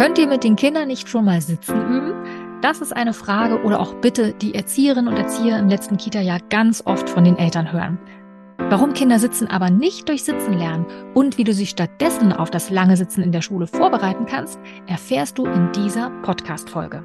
Könnt ihr mit den Kindern nicht schon mal sitzen üben? Das ist eine Frage oder auch Bitte, die Erzieherinnen und Erzieher im letzten Kita-Jahr ganz oft von den Eltern hören. Warum Kinder sitzen aber nicht durch Sitzen lernen und wie du sie stattdessen auf das lange Sitzen in der Schule vorbereiten kannst, erfährst du in dieser Podcast-Folge.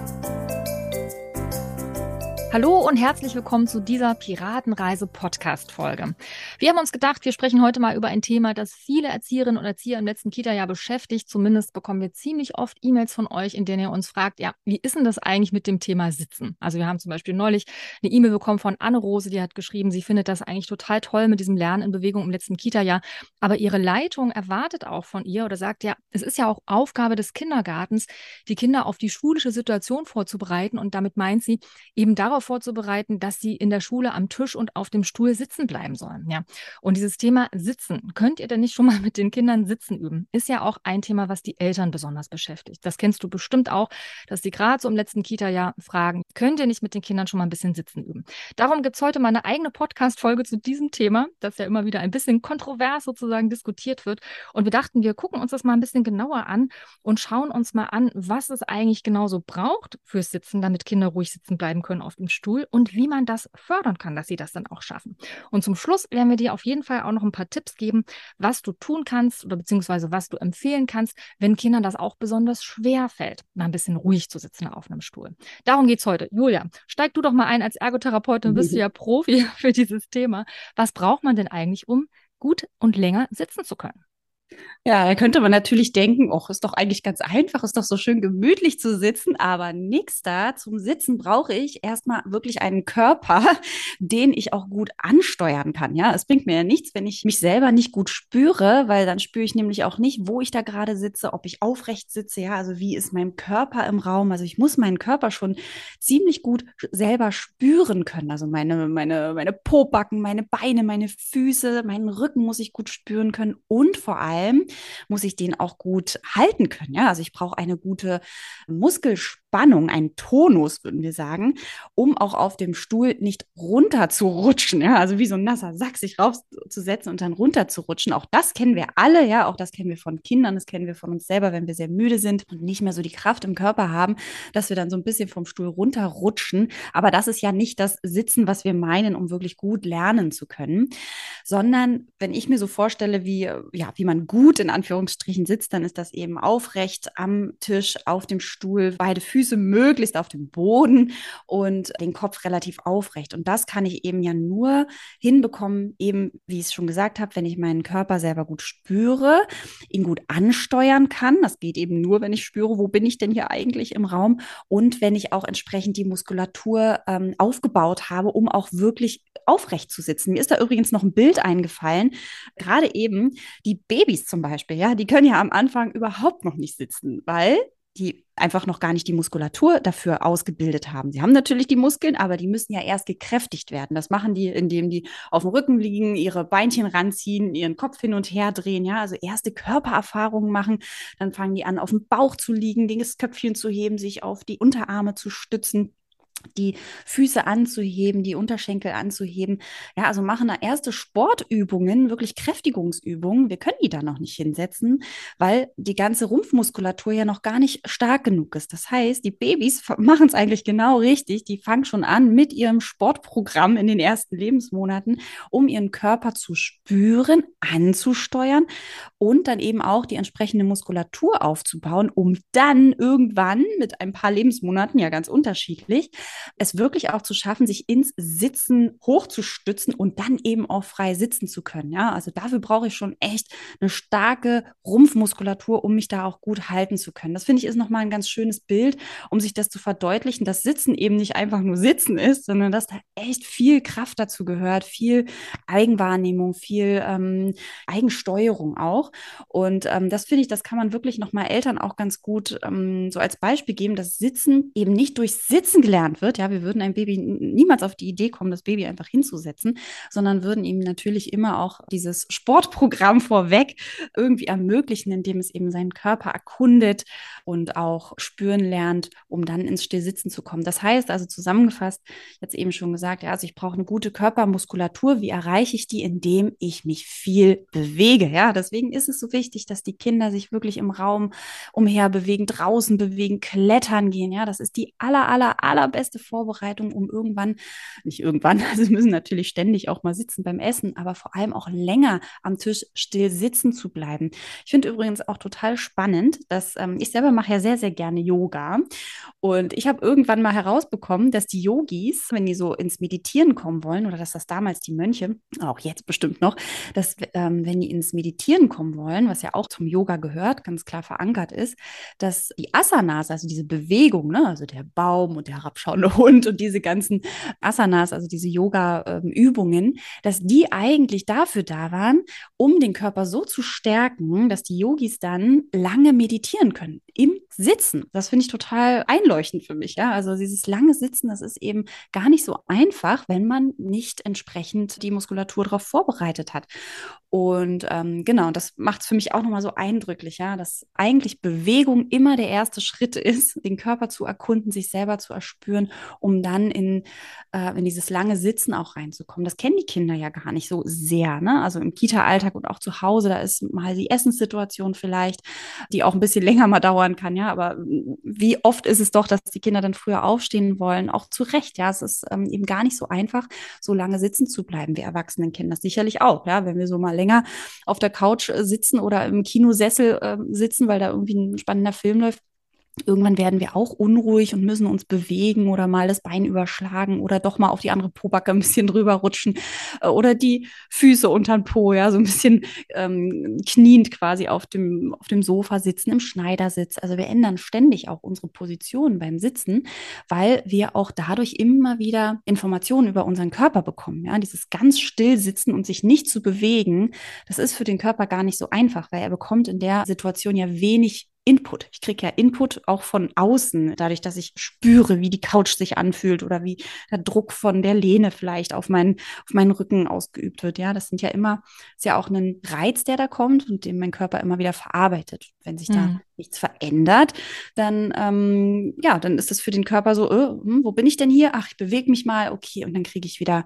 Hallo und herzlich willkommen zu dieser Piratenreise Podcast Folge. Wir haben uns gedacht, wir sprechen heute mal über ein Thema, das viele Erzieherinnen und Erzieher im letzten Kita-Jahr beschäftigt. Zumindest bekommen wir ziemlich oft E-Mails von euch, in denen ihr uns fragt, ja, wie ist denn das eigentlich mit dem Thema Sitzen? Also wir haben zum Beispiel neulich eine E-Mail bekommen von Anne-Rose, die hat geschrieben, sie findet das eigentlich total toll mit diesem Lernen in Bewegung im letzten Kita-Jahr. Aber ihre Leitung erwartet auch von ihr oder sagt, ja, es ist ja auch Aufgabe des Kindergartens, die Kinder auf die schulische Situation vorzubereiten. Und damit meint sie eben darauf, vorzubereiten, dass sie in der Schule am Tisch und auf dem Stuhl sitzen bleiben sollen. Ja. Und dieses Thema Sitzen, könnt ihr denn nicht schon mal mit den Kindern sitzen üben? Ist ja auch ein Thema, was die Eltern besonders beschäftigt. Das kennst du bestimmt auch, dass sie gerade so im letzten Kita-Jahr fragen, könnt ihr nicht mit den Kindern schon mal ein bisschen sitzen üben? Darum gibt es heute mal eine eigene Podcast-Folge zu diesem Thema, das ja immer wieder ein bisschen kontrovers sozusagen diskutiert wird. Und wir dachten, wir gucken uns das mal ein bisschen genauer an und schauen uns mal an, was es eigentlich genauso braucht fürs Sitzen, damit Kinder ruhig sitzen bleiben können auf dem Stuhl und wie man das fördern kann, dass sie das dann auch schaffen. Und zum Schluss werden wir dir auf jeden Fall auch noch ein paar Tipps geben, was du tun kannst oder beziehungsweise was du empfehlen kannst, wenn Kindern das auch besonders schwer fällt, mal ein bisschen ruhig zu sitzen auf einem Stuhl. Darum geht es heute. Julia, steig du doch mal ein als Ergotherapeutin, bist du ja Profi für dieses Thema. Was braucht man denn eigentlich, um gut und länger sitzen zu können? Ja, da könnte man natürlich denken, oh, ist doch eigentlich ganz einfach, ist doch so schön gemütlich zu sitzen, aber nix da. Zum Sitzen brauche ich erstmal wirklich einen Körper, den ich auch gut ansteuern kann. Ja, es bringt mir ja nichts, wenn ich mich selber nicht gut spüre, weil dann spüre ich nämlich auch nicht, wo ich da gerade sitze, ob ich aufrecht sitze. Ja, also wie ist mein Körper im Raum? Also ich muss meinen Körper schon ziemlich gut selber spüren können. Also meine, meine, meine Pobacken, meine Beine, meine Füße, meinen Rücken muss ich gut spüren können und vor allem muss ich den auch gut halten können. Ja, also ich brauche eine gute Muskelspannung, einen Tonus, würden wir sagen, um auch auf dem Stuhl nicht runter zu rutschen. Ja, also wie so ein nasser Sack sich raufzusetzen und dann runter zu rutschen. Auch das kennen wir alle. Ja, auch das kennen wir von Kindern, das kennen wir von uns selber, wenn wir sehr müde sind und nicht mehr so die Kraft im Körper haben, dass wir dann so ein bisschen vom Stuhl runterrutschen. Aber das ist ja nicht das Sitzen, was wir meinen, um wirklich gut lernen zu können, sondern wenn ich mir so vorstelle, wie, ja, wie man gut in Anführungsstrichen sitzt, dann ist das eben aufrecht am Tisch, auf dem Stuhl, beide Füße möglichst auf dem Boden und den Kopf relativ aufrecht. Und das kann ich eben ja nur hinbekommen, eben, wie ich es schon gesagt habe, wenn ich meinen Körper selber gut spüre, ihn gut ansteuern kann. Das geht eben nur, wenn ich spüre, wo bin ich denn hier eigentlich im Raum und wenn ich auch entsprechend die Muskulatur ähm, aufgebaut habe, um auch wirklich aufrecht zu sitzen. Mir ist da übrigens noch ein Bild eingefallen, gerade eben die Babys zum Beispiel, ja, die können ja am Anfang überhaupt noch nicht sitzen, weil die einfach noch gar nicht die Muskulatur dafür ausgebildet haben. Sie haben natürlich die Muskeln, aber die müssen ja erst gekräftigt werden. Das machen die, indem die auf dem Rücken liegen, ihre Beinchen ranziehen, ihren Kopf hin und her drehen, ja, also erste Körpererfahrungen machen. Dann fangen die an, auf dem Bauch zu liegen, das Köpfchen zu heben, sich auf die Unterarme zu stützen die Füße anzuheben, die Unterschenkel anzuheben. Ja, also machen da erste Sportübungen, wirklich Kräftigungsübungen. Wir können die da noch nicht hinsetzen, weil die ganze Rumpfmuskulatur ja noch gar nicht stark genug ist. Das heißt, die Babys machen es eigentlich genau richtig. Die fangen schon an mit ihrem Sportprogramm in den ersten Lebensmonaten, um ihren Körper zu spüren, anzusteuern und dann eben auch die entsprechende Muskulatur aufzubauen, um dann irgendwann mit ein paar Lebensmonaten, ja ganz unterschiedlich, es wirklich auch zu schaffen, sich ins Sitzen hochzustützen und dann eben auch frei sitzen zu können. Ja, also dafür brauche ich schon echt eine starke Rumpfmuskulatur, um mich da auch gut halten zu können. Das finde ich ist nochmal ein ganz schönes Bild, um sich das zu verdeutlichen, dass Sitzen eben nicht einfach nur Sitzen ist, sondern dass da echt viel Kraft dazu gehört, viel Eigenwahrnehmung, viel ähm, Eigensteuerung auch. Und ähm, das finde ich, das kann man wirklich nochmal Eltern auch ganz gut ähm, so als Beispiel geben, dass Sitzen eben nicht durch Sitzen gelernt wird. Ja, wir würden ein Baby niemals auf die Idee kommen, das Baby einfach hinzusetzen, sondern würden ihm natürlich immer auch dieses Sportprogramm vorweg irgendwie ermöglichen, indem es eben seinen Körper erkundet und auch spüren lernt, um dann ins Stillsitzen zu kommen. Das heißt also zusammengefasst, jetzt eben schon gesagt, ja, also ich brauche eine gute Körpermuskulatur. Wie erreiche ich die, indem ich mich viel bewege? Ja, deswegen ist es so wichtig, dass die Kinder sich wirklich im Raum umher bewegen, draußen bewegen, klettern gehen. Ja, das ist die aller, aller, allerbeste Vorbereitung, um irgendwann, nicht irgendwann, also müssen natürlich ständig auch mal sitzen beim Essen, aber vor allem auch länger am Tisch still sitzen zu bleiben. Ich finde übrigens auch total spannend, dass ähm, ich selber mache ja sehr, sehr gerne Yoga. Und ich habe irgendwann mal herausbekommen, dass die Yogis, wenn die so ins Meditieren kommen wollen, oder dass das damals die Mönche, auch jetzt bestimmt noch, dass ähm, wenn die ins Meditieren kommen wollen, was ja auch zum Yoga gehört, ganz klar verankert ist, dass die Asanas, also diese Bewegung, ne, also der Baum und der herabschauende Hund und diese ganzen Asanas, also diese Yoga-Übungen, ähm, dass die eigentlich dafür da waren, um den Körper so zu stärken, dass die Yogis dann lange meditieren können im Sitzen. Das finde ich total einleuchtend für mich. Ja, also dieses lange Sitzen, das ist eben gar nicht so einfach, wenn man nicht entsprechend die Muskulatur darauf vorbereitet hat. Und ähm, genau, das macht es für mich auch nochmal so eindrücklich, ja, dass eigentlich Bewegung immer der erste Schritt ist, den Körper zu erkunden, sich selber zu erspüren, um dann in, äh, in dieses lange Sitzen auch reinzukommen. Das kennen die Kinder ja gar nicht so sehr, ne? Also im Kita-Alltag und auch zu Hause, da ist mal die Essenssituation vielleicht, die auch ein bisschen länger mal dauern kann, ja. Aber wie oft ist es doch, dass die Kinder dann früher aufstehen wollen, auch zu Recht, ja. Es ist ähm, eben gar nicht so einfach, so lange sitzen zu bleiben. Wir Erwachsenen kennen das sicherlich auch, ja, wenn wir so mal länger auf der Couch äh, sitzen oder im Kinosessel äh, sitzen, weil da irgendwie ein spannender Film läuft, Irgendwann werden wir auch unruhig und müssen uns bewegen oder mal das Bein überschlagen oder doch mal auf die andere Pobacke ein bisschen drüber rutschen äh, oder die Füße unter den Po, ja, so ein bisschen ähm, kniend quasi auf dem, auf dem Sofa sitzen, im Schneidersitz. Also wir ändern ständig auch unsere Position beim Sitzen, weil wir auch dadurch immer wieder Informationen über unseren Körper bekommen. Ja, dieses ganz still sitzen und sich nicht zu bewegen, das ist für den Körper gar nicht so einfach, weil er bekommt in der Situation ja wenig Input. Ich kriege ja Input auch von außen, dadurch, dass ich spüre, wie die Couch sich anfühlt oder wie der Druck von der Lehne vielleicht auf meinen, auf meinen Rücken ausgeübt wird. Ja, das sind ja immer, ist ja auch ein Reiz, der da kommt und den mein Körper immer wieder verarbeitet. Wenn sich da mhm. nichts verändert, dann, ähm, ja, dann ist das für den Körper so, äh, hm, wo bin ich denn hier? Ach, ich bewege mich mal, okay, und dann kriege ich wieder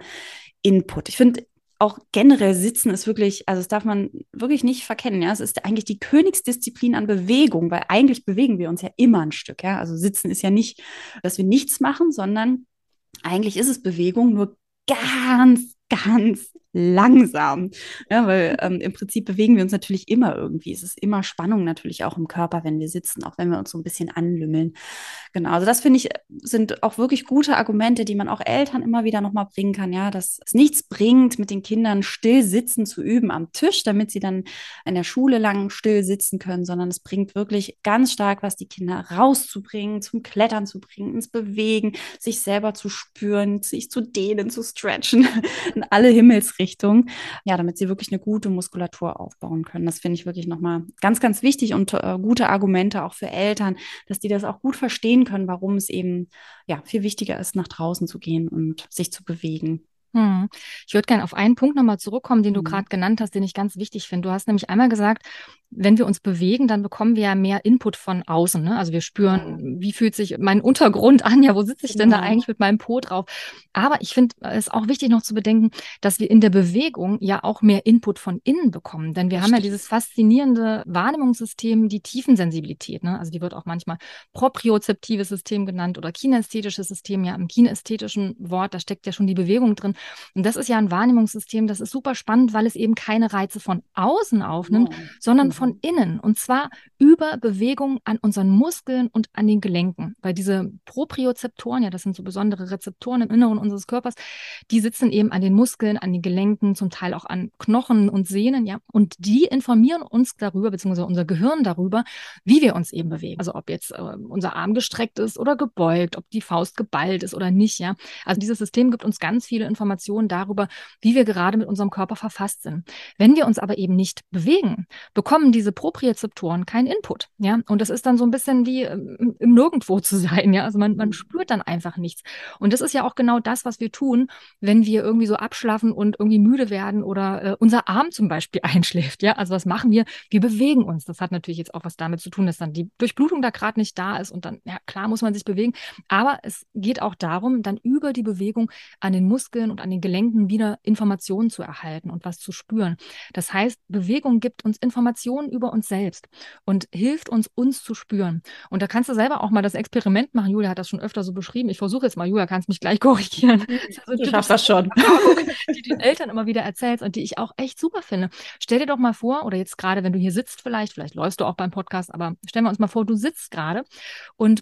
Input. Ich finde, auch generell Sitzen ist wirklich, also das darf man wirklich nicht verkennen. Ja, es ist eigentlich die Königsdisziplin an Bewegung, weil eigentlich bewegen wir uns ja immer ein Stück. Ja, also Sitzen ist ja nicht, dass wir nichts machen, sondern eigentlich ist es Bewegung, nur ganz, ganz langsam. Ja, weil ähm, im Prinzip bewegen wir uns natürlich immer irgendwie. Es ist immer Spannung natürlich auch im Körper, wenn wir sitzen, auch wenn wir uns so ein bisschen anlümmeln. Genau, also das finde ich, sind auch wirklich gute Argumente, die man auch Eltern immer wieder nochmal bringen kann, ja, dass es nichts bringt, mit den Kindern still sitzen zu üben am Tisch, damit sie dann in der Schule lang still sitzen können, sondern es bringt wirklich ganz stark was, die Kinder rauszubringen, zum Klettern zu bringen, ins Bewegen, sich selber zu spüren, sich zu dehnen, zu stretchen, in alle Himmelsrichtungen Richtung, ja, damit sie wirklich eine gute Muskulatur aufbauen können. Das finde ich wirklich nochmal ganz, ganz wichtig und äh, gute Argumente auch für Eltern, dass die das auch gut verstehen können, warum es eben ja viel wichtiger ist, nach draußen zu gehen und sich zu bewegen. Hm. Ich würde gerne auf einen Punkt nochmal zurückkommen, den du mhm. gerade genannt hast, den ich ganz wichtig finde. Du hast nämlich einmal gesagt, wenn wir uns bewegen, dann bekommen wir ja mehr Input von außen. Ne? Also wir spüren, wie fühlt sich mein Untergrund an? Ja, wo sitze ich denn da genau. eigentlich mit meinem Po drauf? Aber ich finde es auch wichtig noch zu bedenken, dass wir in der Bewegung ja auch mehr Input von innen bekommen. Denn wir Richtig. haben ja dieses faszinierende Wahrnehmungssystem, die Tiefensensibilität. Ne? Also die wird auch manchmal propriozeptives System genannt oder kinästhetisches System. Ja, im kinästhetischen Wort, da steckt ja schon die Bewegung drin. Und das ist ja ein Wahrnehmungssystem, das ist super spannend, weil es eben keine Reize von außen aufnimmt, wow. sondern von von innen und zwar über Bewegung an unseren Muskeln und an den Gelenken, weil diese Propriozeptoren, ja, das sind so besondere Rezeptoren im Inneren unseres Körpers, die sitzen eben an den Muskeln, an den Gelenken, zum Teil auch an Knochen und Sehnen, ja, und die informieren uns darüber, beziehungsweise unser Gehirn darüber, wie wir uns eben bewegen. Also ob jetzt äh, unser Arm gestreckt ist oder gebeugt, ob die Faust geballt ist oder nicht, ja. Also dieses System gibt uns ganz viele Informationen darüber, wie wir gerade mit unserem Körper verfasst sind. Wenn wir uns aber eben nicht bewegen, bekommen diese Propriozeptoren keinen Input, ja. Und das ist dann so ein bisschen wie ähm, im Nirgendwo zu sein, ja. Also man, man spürt dann einfach nichts. Und das ist ja auch genau das, was wir tun, wenn wir irgendwie so abschlafen und irgendwie müde werden oder äh, unser Arm zum Beispiel einschläft, ja. Also was machen wir? Wir bewegen uns. Das hat natürlich jetzt auch was damit zu tun, dass dann die Durchblutung da gerade nicht da ist und dann, ja klar, muss man sich bewegen. Aber es geht auch darum, dann über die Bewegung an den Muskeln und an den Gelenken wieder Informationen zu erhalten und was zu spüren. Das heißt, Bewegung gibt uns Informationen über uns selbst und hilft uns, uns zu spüren. Und da kannst du selber auch mal das Experiment machen. Julia hat das schon öfter so beschrieben. Ich versuche jetzt mal, Julia, kannst mich gleich korrigieren. Also, du schaffst das schon. die den Eltern immer wieder erzählst und die ich auch echt super finde. Stell dir doch mal vor, oder jetzt gerade, wenn du hier sitzt vielleicht, vielleicht läufst du auch beim Podcast, aber stellen wir uns mal vor, du sitzt gerade und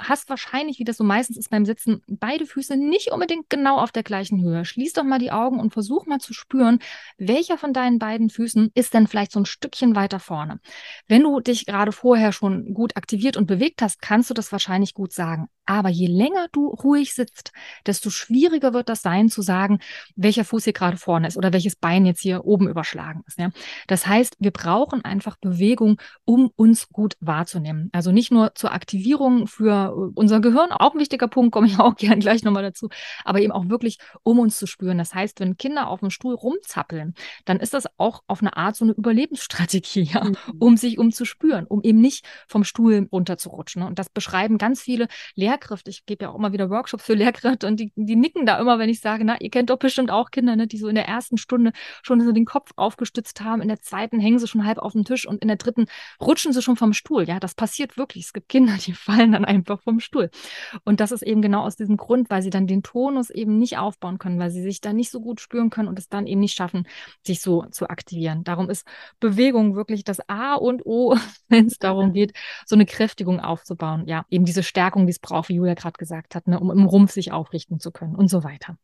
hast wahrscheinlich, wie das so meistens ist beim Sitzen, beide Füße nicht unbedingt genau auf der gleichen Höhe. Schließ doch mal die Augen und versuch mal zu spüren, welcher von deinen beiden Füßen ist denn vielleicht so ein Stückchen weiter vorne. Wenn du dich gerade vorher schon gut aktiviert und bewegt hast, kannst du das wahrscheinlich gut sagen. Aber je länger du ruhig sitzt, desto schwieriger wird das sein zu sagen, welcher Fuß hier gerade vorne ist oder welches Bein jetzt hier oben überschlagen ist. Ja? Das heißt, wir brauchen einfach Bewegung, um uns gut wahrzunehmen. Also nicht nur zur Aktivierung für äh, unser Gehirn, auch ein wichtiger Punkt, komme ich auch gern gleich nochmal dazu, aber eben auch wirklich, um uns zu spüren. Das heißt, wenn Kinder auf dem Stuhl rumzappeln, dann ist das auch auf eine Art so eine Überlebensstrategie, ja, mhm. um sich um zu spüren, um eben nicht vom Stuhl runterzurutschen. Und das beschreiben ganz viele Lehrkräfte. Ich gebe ja auch immer wieder Workshops für Lehrkräfte und die, die nicken da immer, wenn ich sage, na, ihr kennt doch bestimmt auch Kinder, ne, die so in der ersten Stunde schon so den Kopf aufgestützt haben, in der zweiten hängen sie schon halb auf dem Tisch und in der dritten rutschen sie schon vom Stuhl. Ja, das passiert wirklich. Es gibt Kinder, die fallen dann einfach vom Stuhl. Und das ist eben genau aus diesem Grund, weil sie dann den Tonus eben nicht aufbauen können, weil sie sich da nicht so gut spüren können und es dann eben nicht schaffen, sich so zu aktivieren. Darum ist Bewegung wirklich das A und O, wenn es darum geht, so eine Kräftigung aufzubauen. Ja, eben diese Stärkung, die es braucht, wie Julia gerade gesagt hat, ne, um im Rumpf sich aufrichten zu können und so weiter.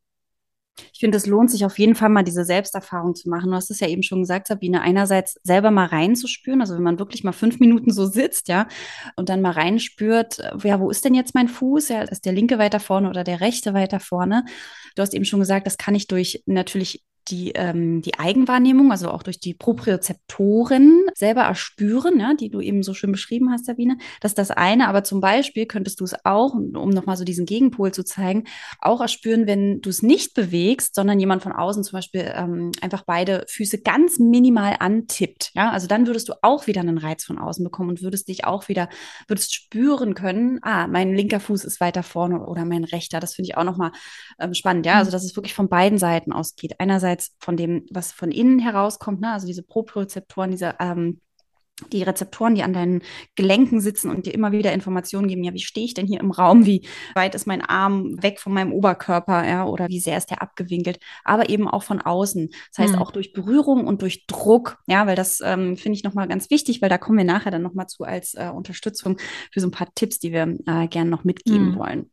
Ich finde, es lohnt sich auf jeden Fall mal diese Selbsterfahrung zu machen. Du hast es ja eben schon gesagt, Sabine, einerseits selber mal reinzuspüren, also wenn man wirklich mal fünf Minuten so sitzt, ja, und dann mal reinspürt, ja, wo ist denn jetzt mein Fuß? Ja, ist der linke weiter vorne oder der rechte weiter vorne? Du hast eben schon gesagt, das kann ich durch natürlich die, ähm, die Eigenwahrnehmung, also auch durch die Propriozeptoren selber erspüren, ja, die du eben so schön beschrieben hast, Sabine. Das ist das eine, aber zum Beispiel könntest du es auch, um nochmal so diesen Gegenpol zu zeigen, auch erspüren, wenn du es nicht bewegst, sondern jemand von außen zum Beispiel ähm, einfach beide Füße ganz minimal antippt. Ja, also dann würdest du auch wieder einen Reiz von außen bekommen und würdest dich auch wieder, würdest spüren können, ah, mein linker Fuß ist weiter vorne oder mein rechter. Das finde ich auch nochmal ähm, spannend. Ja, also mhm. dass es wirklich von beiden Seiten ausgeht. Einerseits einerseits von dem, was von innen herauskommt, ne? also diese Propriozeptoren, diese ähm, die Rezeptoren, die an deinen Gelenken sitzen und dir immer wieder Informationen geben, ja, wie stehe ich denn hier im Raum, wie weit ist mein Arm weg von meinem Oberkörper, ja, oder wie sehr ist der abgewinkelt, aber eben auch von außen. Das heißt, mhm. auch durch Berührung und durch Druck, ja, weil das ähm, finde ich nochmal ganz wichtig, weil da kommen wir nachher dann nochmal zu als äh, Unterstützung für so ein paar Tipps, die wir äh, gerne noch mitgeben mhm. wollen.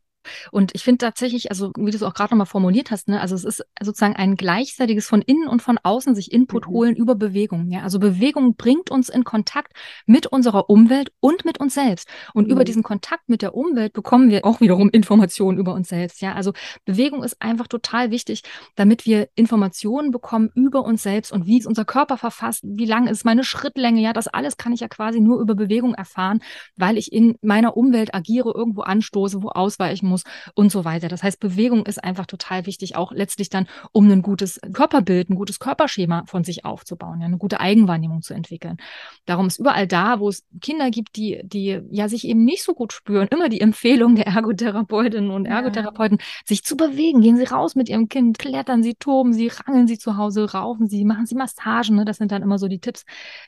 Und ich finde tatsächlich, also wie du es auch gerade nochmal formuliert hast, ne, also es ist sozusagen ein gleichzeitiges von innen und von außen sich Input mhm. holen über Bewegung. Ja? Also Bewegung bringt uns in Kontakt mit unserer Umwelt und mit uns selbst. Und mhm. über diesen Kontakt mit der Umwelt bekommen wir auch wiederum Informationen über uns selbst. Ja? Also Bewegung ist einfach total wichtig, damit wir Informationen bekommen über uns selbst und wie ist unser Körper verfasst, wie lang ist meine Schrittlänge. Ja, das alles kann ich ja quasi nur über Bewegung erfahren, weil ich in meiner Umwelt agiere, irgendwo anstoße, wo ausweichen muss und so weiter. Das heißt, Bewegung ist einfach total wichtig, auch letztlich dann, um ein gutes Körperbild, ein gutes Körperschema von sich aufzubauen, ja, eine gute Eigenwahrnehmung zu entwickeln. Darum ist überall da, wo es Kinder gibt, die, die ja sich eben nicht so gut spüren, immer die Empfehlung der Ergotherapeutinnen und Ergotherapeuten, ja. sich zu bewegen. Gehen Sie raus mit Ihrem Kind, klettern Sie, toben Sie, rangeln Sie zu Hause, raufen Sie, machen Sie Massagen. Ne? Das sind dann immer so die Tipps,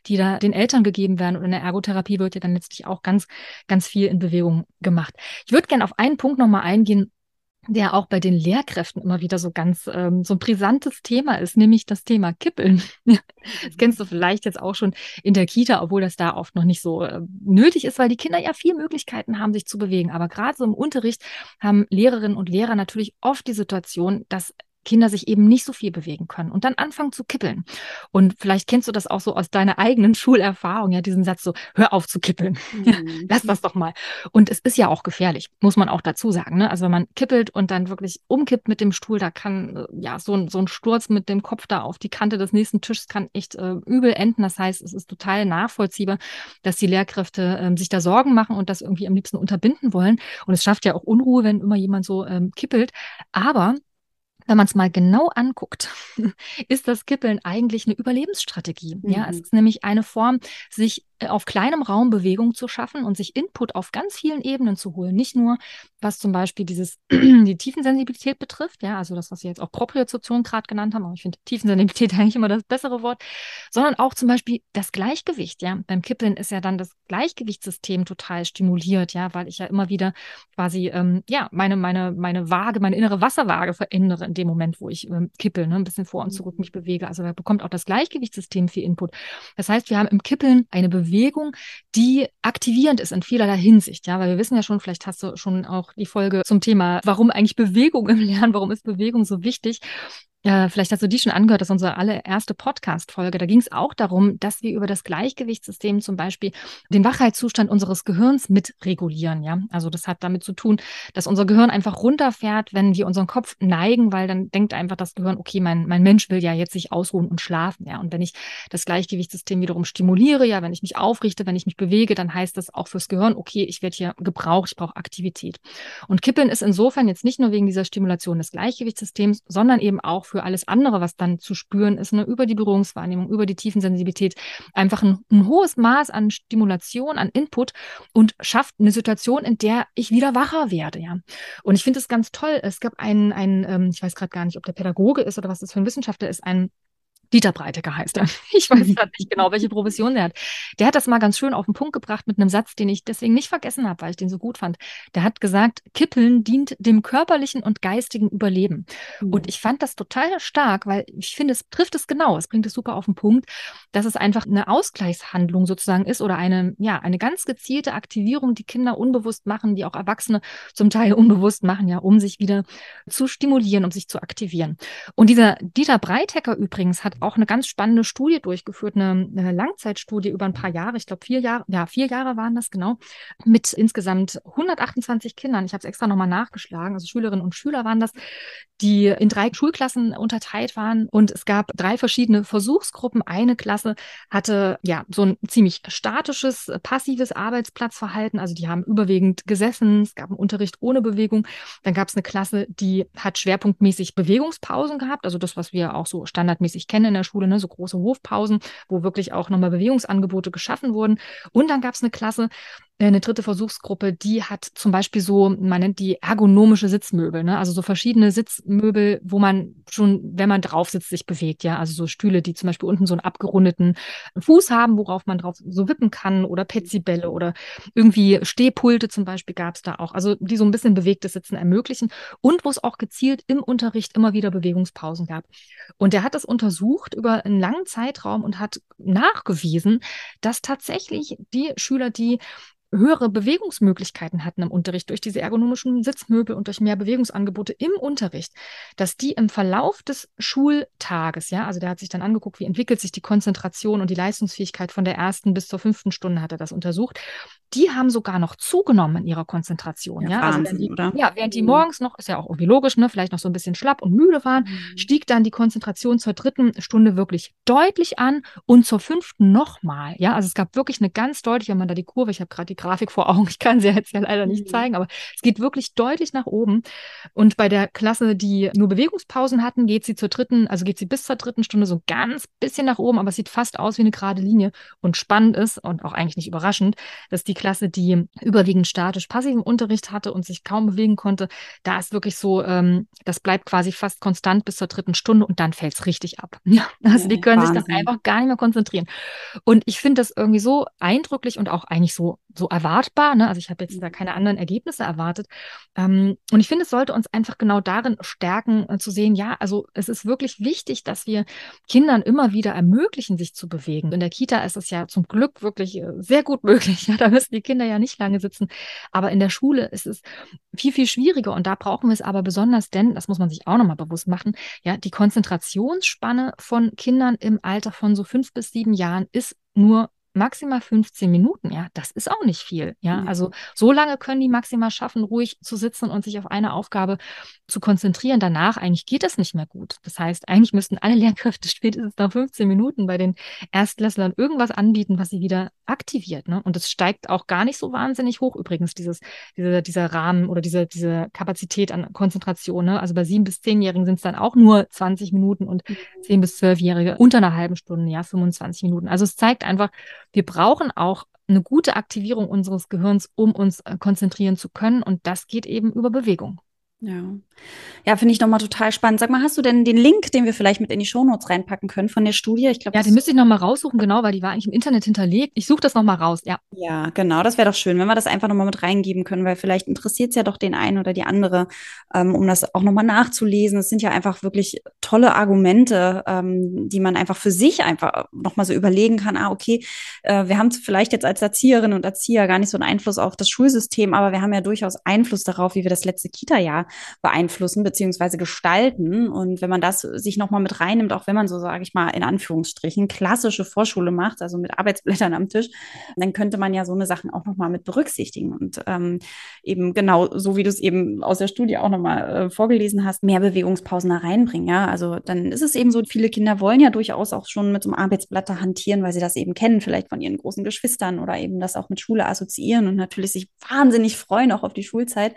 die da den Eltern gegeben werden. Und in der Ergotherapie wird ja dann letztlich auch ganz, ganz viel in Bewegung gemacht. Ich würde gerne auf einen Punkt noch eingehen, der auch bei den Lehrkräften immer wieder so ganz ähm, so ein brisantes Thema ist, nämlich das Thema Kippeln. das kennst du vielleicht jetzt auch schon in der Kita, obwohl das da oft noch nicht so äh, nötig ist, weil die Kinder ja viel Möglichkeiten haben, sich zu bewegen. Aber gerade so im Unterricht haben Lehrerinnen und Lehrer natürlich oft die Situation, dass Kinder sich eben nicht so viel bewegen können und dann anfangen zu kippeln. Und vielleicht kennst du das auch so aus deiner eigenen Schulerfahrung, ja, diesen Satz so, hör auf zu kippeln. Mhm. Lass das doch mal. Und es ist ja auch gefährlich, muss man auch dazu sagen. Ne? Also wenn man kippelt und dann wirklich umkippt mit dem Stuhl, da kann äh, ja so ein, so ein Sturz mit dem Kopf da auf die Kante des nächsten Tisches kann echt äh, übel enden. Das heißt, es ist total nachvollziehbar, dass die Lehrkräfte äh, sich da Sorgen machen und das irgendwie am liebsten unterbinden wollen. Und es schafft ja auch Unruhe, wenn immer jemand so ähm, kippelt. Aber wenn man es mal genau anguckt, ist das Kippeln eigentlich eine Überlebensstrategie. Mhm. Ja, es mhm. ist nämlich eine Form, sich äh, auf kleinem Raum Bewegung zu schaffen und sich Input auf ganz vielen Ebenen zu holen. Nicht nur, was zum Beispiel dieses, die Tiefensensibilität betrifft, ja, also das, was wir jetzt auch Propriozeption gerade genannt haben, aber ich finde Tiefensensibilität eigentlich immer das bessere Wort, sondern auch zum Beispiel das Gleichgewicht, ja. Beim Kippeln ist ja dann das Gleichgewichtssystem total stimuliert, ja, weil ich ja immer wieder quasi, ähm, ja, meine, meine, meine Waage, meine innere Wasserwaage verändere in dem Moment, wo ich ähm, kippel, ne, ein bisschen vor und zurück mich bewege. Also da bekommt auch das Gleichgewichtssystem viel Input. Das heißt, wir haben im Kippeln eine Bewegung, Bewegung, die aktivierend ist in vielerlei Hinsicht, ja, weil wir wissen ja schon, vielleicht hast du schon auch die Folge zum Thema, warum eigentlich Bewegung im Lernen, warum ist Bewegung so wichtig? Äh, vielleicht hast du die schon angehört, das ist unsere allererste Podcast-Folge. Da ging es auch darum, dass wir über das Gleichgewichtssystem zum Beispiel den Wachheitszustand unseres Gehirns mitregulieren. Ja, also das hat damit zu tun, dass unser Gehirn einfach runterfährt, wenn wir unseren Kopf neigen, weil dann denkt einfach das Gehirn, okay, mein, mein Mensch will ja jetzt sich ausruhen und schlafen. Ja, und wenn ich das Gleichgewichtssystem wiederum stimuliere, ja, wenn ich mich aufrichte, wenn ich mich bewege, dann heißt das auch fürs Gehirn, okay, ich werde hier gebraucht, ich brauche Aktivität. Und Kippeln ist insofern jetzt nicht nur wegen dieser Stimulation des Gleichgewichtssystems, sondern eben auch für alles andere, was dann zu spüren ist, ne, über die Berührungswahrnehmung, über die Tiefensensibilität, einfach ein, ein hohes Maß an Stimulation, an Input und schafft eine Situation, in der ich wieder wacher werde, ja. Und ich finde es ganz toll. Es gab einen, einen ähm, ich weiß gerade gar nicht, ob der Pädagoge ist oder was das für ein Wissenschaftler ist, ein Dieter Breitecker heißt er. Ich weiß gerade nicht genau, welche Profession der hat. Der hat das mal ganz schön auf den Punkt gebracht mit einem Satz, den ich deswegen nicht vergessen habe, weil ich den so gut fand. Der hat gesagt, Kippeln dient dem körperlichen und geistigen Überleben. Mhm. Und ich fand das total stark, weil ich finde, es trifft es genau. Es bringt es super auf den Punkt, dass es einfach eine Ausgleichshandlung sozusagen ist oder eine, ja, eine ganz gezielte Aktivierung, die Kinder unbewusst machen, die auch Erwachsene zum Teil unbewusst machen, ja, um sich wieder zu stimulieren, um sich zu aktivieren. Und dieser Dieter Breitecker übrigens hat auch eine ganz spannende Studie durchgeführt, eine, eine Langzeitstudie über ein paar Jahre, ich glaube vier Jahre, ja, vier Jahre waren das genau, mit insgesamt 128 Kindern. Ich habe es extra nochmal nachgeschlagen, also Schülerinnen und Schüler waren das, die in drei Schulklassen unterteilt waren und es gab drei verschiedene Versuchsgruppen. Eine Klasse hatte ja so ein ziemlich statisches, passives Arbeitsplatzverhalten, also die haben überwiegend gesessen, es gab einen Unterricht ohne Bewegung. Dann gab es eine Klasse, die hat schwerpunktmäßig Bewegungspausen gehabt, also das, was wir auch so standardmäßig kennen in der Schule, ne, so große Hofpausen, wo wirklich auch nochmal Bewegungsangebote geschaffen wurden. Und dann gab es eine Klasse, eine dritte Versuchsgruppe, die hat zum Beispiel so, man nennt die ergonomische Sitzmöbel, ne? also so verschiedene Sitzmöbel, wo man schon, wenn man drauf sitzt, sich bewegt, ja, also so Stühle, die zum Beispiel unten so einen abgerundeten Fuß haben, worauf man drauf so wippen kann oder Petsybälle oder irgendwie Stehpulte zum Beispiel gab es da auch, also die so ein bisschen bewegtes Sitzen ermöglichen und wo es auch gezielt im Unterricht immer wieder Bewegungspausen gab. Und er hat das untersucht über einen langen Zeitraum und hat nachgewiesen, dass tatsächlich die Schüler, die höhere Bewegungsmöglichkeiten hatten im Unterricht durch diese ergonomischen Sitzmöbel und durch mehr Bewegungsangebote im Unterricht, dass die im Verlauf des Schultages, ja, also der hat sich dann angeguckt, wie entwickelt sich die Konzentration und die Leistungsfähigkeit von der ersten bis zur fünften Stunde hat er das untersucht, die haben sogar noch zugenommen in ihrer Konzentration. Ja, ja? Wahnsinn, also die, oder? ja während die mhm. morgens noch, ist ja auch irgendwie logisch, ne, vielleicht noch so ein bisschen schlapp und müde waren, mhm. stieg dann die Konzentration zur dritten Stunde wirklich deutlich an und zur fünften nochmal. Ja, also es gab wirklich eine ganz deutliche, wenn man da die Kurve, ich habe gerade die Grafik vor Augen, ich kann sie jetzt ja leider nicht mhm. zeigen, aber es geht wirklich deutlich nach oben. Und bei der Klasse, die nur Bewegungspausen hatten, geht sie zur dritten, also geht sie bis zur dritten Stunde so ganz bisschen nach oben, aber es sieht fast aus wie eine gerade Linie. Und spannend ist und auch eigentlich nicht überraschend, dass die Klasse, die überwiegend statisch passiven Unterricht hatte und sich kaum bewegen konnte, da ist wirklich so, ähm, das bleibt quasi fast konstant bis zur dritten Stunde und dann fällt es richtig ab. Ja, also die können Wahnsinn. sich dann einfach gar nicht mehr konzentrieren. Und ich finde das irgendwie so eindrücklich und auch eigentlich so, so erwartbar. Ne? Also ich habe jetzt da keine anderen Ergebnisse erwartet. Ähm, und ich finde, es sollte uns einfach genau darin stärken, äh, zu sehen, ja, also es ist wirklich wichtig, dass wir Kindern immer wieder ermöglichen, sich zu bewegen. In der Kita ist es ja zum Glück wirklich äh, sehr gut möglich. Ja, da müssen die Kinder ja nicht lange sitzen. Aber in der Schule ist es viel, viel schwieriger. Und da brauchen wir es aber besonders, denn, das muss man sich auch nochmal bewusst machen, ja, die Konzentrationsspanne von Kindern im Alter von so fünf bis sieben Jahren ist nur maximal 15 Minuten, ja, das ist auch nicht viel, ja. Also so lange können die maximal schaffen, ruhig zu sitzen und sich auf eine Aufgabe zu konzentrieren. Danach eigentlich geht es nicht mehr gut. Das heißt, eigentlich müssten alle Lehrkräfte spätestens nach 15 Minuten bei den Erstklässlern irgendwas anbieten, was sie wieder aktiviert, ne? Und es steigt auch gar nicht so wahnsinnig hoch übrigens, dieses, diese, dieser Rahmen oder diese, diese Kapazität an Konzentration, ne? Also bei sieben bis zehnjährigen sind es dann auch nur 20 Minuten und mhm. zehn bis zwölfjährige unter einer halben Stunde, ja, 25 Minuten. Also es zeigt einfach, wir brauchen auch eine gute Aktivierung unseres Gehirns, um uns äh, konzentrieren zu können. Und das geht eben über Bewegung. Ja. Ja, finde ich nochmal total spannend. Sag mal, hast du denn den Link, den wir vielleicht mit in die Shownotes reinpacken können von der Studie? Ich glaube, ja, den müsste ich nochmal raussuchen, genau, weil die war eigentlich im Internet hinterlegt. Ich suche das nochmal raus, ja. Ja, genau, das wäre doch schön, wenn wir das einfach nochmal mit reingeben können, weil vielleicht interessiert es ja doch den einen oder die andere, ähm, um das auch nochmal nachzulesen. Es sind ja einfach wirklich tolle Argumente, ähm, die man einfach für sich einfach nochmal so überlegen kann. Ah, okay, äh, wir haben vielleicht jetzt als Erzieherinnen und Erzieher gar nicht so einen Einfluss auf das Schulsystem, aber wir haben ja durchaus Einfluss darauf, wie wir das letzte Kita-Jahr beeinflussen beziehungsweise gestalten. Und wenn man das sich nochmal mit reinnimmt, auch wenn man so, sage ich mal, in Anführungsstrichen klassische Vorschule macht, also mit Arbeitsblättern am Tisch, dann könnte man ja so eine Sachen auch nochmal mit berücksichtigen. Und ähm, eben genau so, wie du es eben aus der Studie auch nochmal äh, vorgelesen hast, mehr Bewegungspausen da reinbringen. Ja, also dann ist es eben so, viele Kinder wollen ja durchaus auch schon mit so einem Arbeitsblatt hantieren, weil sie das eben kennen, vielleicht von ihren großen Geschwistern oder eben das auch mit Schule assoziieren und natürlich sich wahnsinnig freuen auch auf die Schulzeit.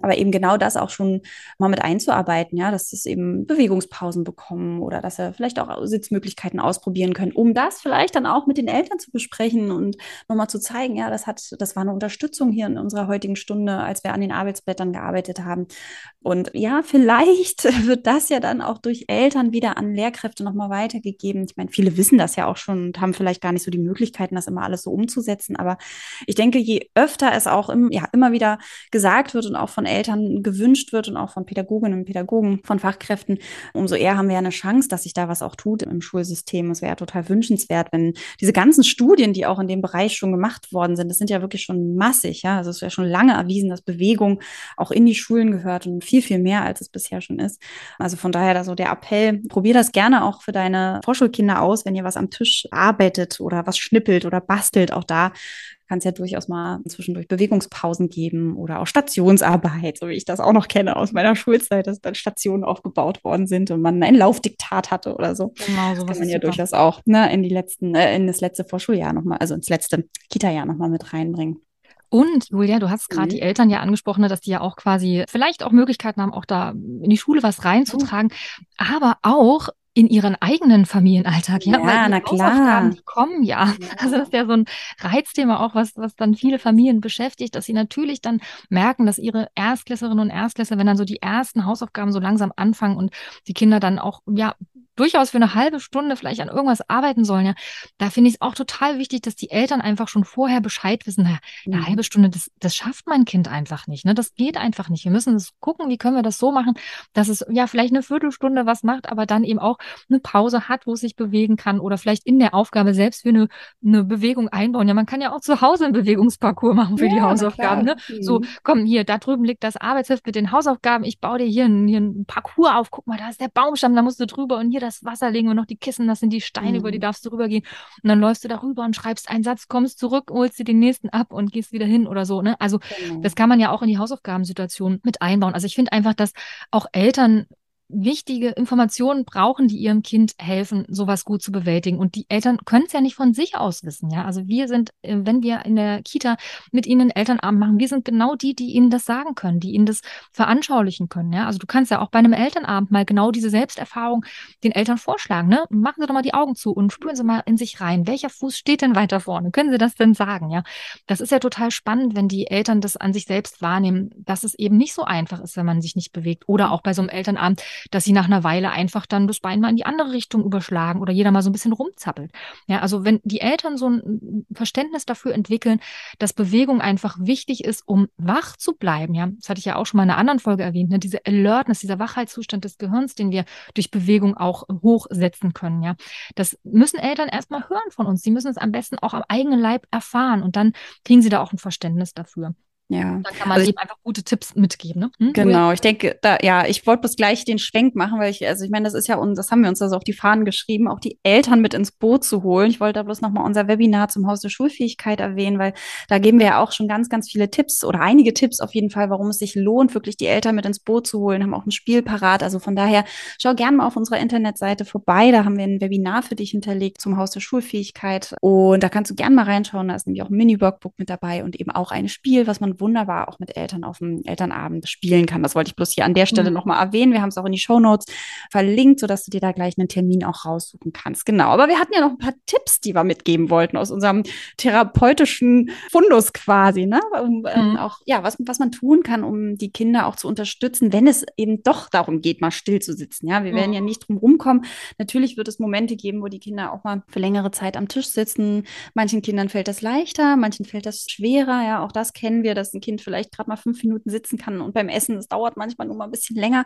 Aber eben genau das auch schon mal mit einzuarbeiten, ja, dass es eben Bewegungspausen bekommen oder dass er vielleicht auch Sitzmöglichkeiten ausprobieren können, um das vielleicht dann auch mit den Eltern zu besprechen und nochmal zu zeigen, ja, das hat, das war eine Unterstützung hier in unserer heutigen Stunde, als wir an den Arbeitsblättern gearbeitet haben. Und ja, vielleicht wird das ja dann auch durch Eltern wieder an Lehrkräfte nochmal weitergegeben. Ich meine, viele wissen das ja auch schon und haben vielleicht gar nicht so die Möglichkeiten, das immer alles so umzusetzen. Aber ich denke, je öfter es auch im, ja, immer wieder gesagt wird und auch von Eltern gewünscht wird und auch von Pädagoginnen und Pädagogen, von Fachkräften, umso eher haben wir ja eine Chance, dass sich da was auch tut im Schulsystem. Es wäre ja total wünschenswert, wenn diese ganzen Studien, die auch in dem Bereich schon gemacht worden sind, das sind ja wirklich schon massig, ja. Also es wäre schon lange erwiesen, dass Bewegung auch in die Schulen gehört und viel, viel mehr, als es bisher schon ist. Also von daher da so der Appell, probier das gerne auch für deine Vorschulkinder aus, wenn ihr was am Tisch arbeitet oder was schnippelt oder bastelt. Auch da kann es ja durchaus mal zwischendurch Bewegungspausen geben oder auch Stationsarbeit, so wie ich das auch noch kenne aus meiner Schulzeit, dass dann Stationen aufgebaut worden sind und man ein Laufdiktat hatte oder so. Genau, so das kann man ja super. durchaus auch ne, in die letzten, äh, in das letzte Vorschuljahr nochmal, also ins letzte Kita-Jahr nochmal mit reinbringen. Und Julia, du hast gerade mhm. die Eltern ja angesprochen, ne, dass die ja auch quasi vielleicht auch Möglichkeiten haben, auch da in die Schule was reinzutragen, mhm. aber auch in ihren eigenen Familienalltag. Ja, ja Weil die na klar. Die kommen ja. ja. Also das ist ja so ein Reizthema auch, was, was dann viele Familien beschäftigt, dass sie natürlich dann merken, dass ihre Erstklässerinnen und Erstklässler, wenn dann so die ersten Hausaufgaben so langsam anfangen und die Kinder dann auch, ja, durchaus für eine halbe Stunde vielleicht an irgendwas arbeiten sollen, ja, da finde ich es auch total wichtig, dass die Eltern einfach schon vorher Bescheid wissen, naja, eine mhm. halbe Stunde, das, das schafft mein Kind einfach nicht, ne? Das geht einfach nicht. Wir müssen das gucken, wie können wir das so machen, dass es ja vielleicht eine Viertelstunde was macht, aber dann eben auch eine Pause hat, wo es sich bewegen kann oder vielleicht in der Aufgabe selbst für eine, eine Bewegung einbauen. Ja, man kann ja auch zu Hause einen Bewegungsparcours machen für ja, die Hausaufgaben. Ne? Mhm. So, komm, hier, da drüben liegt das Arbeitsheft mit den Hausaufgaben. Ich baue dir hier einen, hier einen Parcours auf. Guck mal, da ist der Baumstamm, da musst du drüber und hier das Wasser legen und noch die Kissen, das sind die Steine, mhm. über die mhm. darfst du rübergehen. Und dann läufst du darüber und schreibst einen Satz, kommst zurück, holst dir den nächsten ab und gehst wieder hin oder so. Ne? Also genau. das kann man ja auch in die Hausaufgabensituation mit einbauen. Also ich finde einfach, dass auch Eltern wichtige Informationen brauchen, die ihrem Kind helfen, sowas gut zu bewältigen. Und die Eltern können es ja nicht von sich aus wissen. Ja, also wir sind, äh, wenn wir in der Kita mit ihnen Elternabend machen, wir sind genau die, die ihnen das sagen können, die ihnen das veranschaulichen können. Ja, also du kannst ja auch bei einem Elternabend mal genau diese Selbsterfahrung den Eltern vorschlagen. Ne? Machen Sie doch mal die Augen zu und spüren Sie mal in sich rein. Welcher Fuß steht denn weiter vorne? Können Sie das denn sagen? Ja, das ist ja total spannend, wenn die Eltern das an sich selbst wahrnehmen, dass es eben nicht so einfach ist, wenn man sich nicht bewegt. Oder auch bei so einem Elternabend dass sie nach einer Weile einfach dann das Bein mal in die andere Richtung überschlagen oder jeder mal so ein bisschen rumzappelt. Ja, also wenn die Eltern so ein Verständnis dafür entwickeln, dass Bewegung einfach wichtig ist, um wach zu bleiben, ja, das hatte ich ja auch schon mal in einer anderen Folge erwähnt, ne? diese Alertness, dieser Wachheitszustand des Gehirns, den wir durch Bewegung auch hochsetzen können, ja. Das müssen Eltern erstmal hören von uns. Sie müssen es am besten auch am eigenen Leib erfahren und dann kriegen sie da auch ein Verständnis dafür. Ja. Dann kann man also eben einfach gute Tipps mitgeben. Ne? Hm? Genau, ich denke, da, ja, ich wollte bloß gleich den Schwenk machen, weil ich, also ich meine, das ist ja, und das haben wir uns also auf die Fahnen geschrieben, auch die Eltern mit ins Boot zu holen. Ich wollte da bloß nochmal unser Webinar zum Haus der Schulfähigkeit erwähnen, weil da geben wir ja auch schon ganz, ganz viele Tipps oder einige Tipps auf jeden Fall, warum es sich lohnt, wirklich die Eltern mit ins Boot zu holen, haben auch ein Spiel parat. Also von daher, schau gerne mal auf unserer Internetseite vorbei. Da haben wir ein Webinar für dich hinterlegt zum Haus der Schulfähigkeit. Und da kannst du gerne mal reinschauen. Da ist nämlich auch ein Mini-Workbook mit dabei und eben auch ein Spiel, was man wunderbar auch mit Eltern auf dem Elternabend spielen kann. Das wollte ich bloß hier an der Stelle mhm. nochmal erwähnen. Wir haben es auch in die Show Notes verlinkt, sodass du dir da gleich einen Termin auch raussuchen kannst. Genau. Aber wir hatten ja noch ein paar Tipps, die wir mitgeben wollten aus unserem therapeutischen Fundus quasi, ne? Um, ähm, mhm. auch, ja, was, was man tun kann, um die Kinder auch zu unterstützen, wenn es eben doch darum geht, mal still zu sitzen. Ja, wir mhm. werden ja nicht drum rumkommen. Natürlich wird es Momente geben, wo die Kinder auch mal für längere Zeit am Tisch sitzen. Manchen Kindern fällt das leichter, manchen fällt das schwerer. Ja, auch das kennen wir, dass ein Kind vielleicht gerade mal fünf Minuten sitzen kann und beim Essen, es dauert manchmal nur mal ein bisschen länger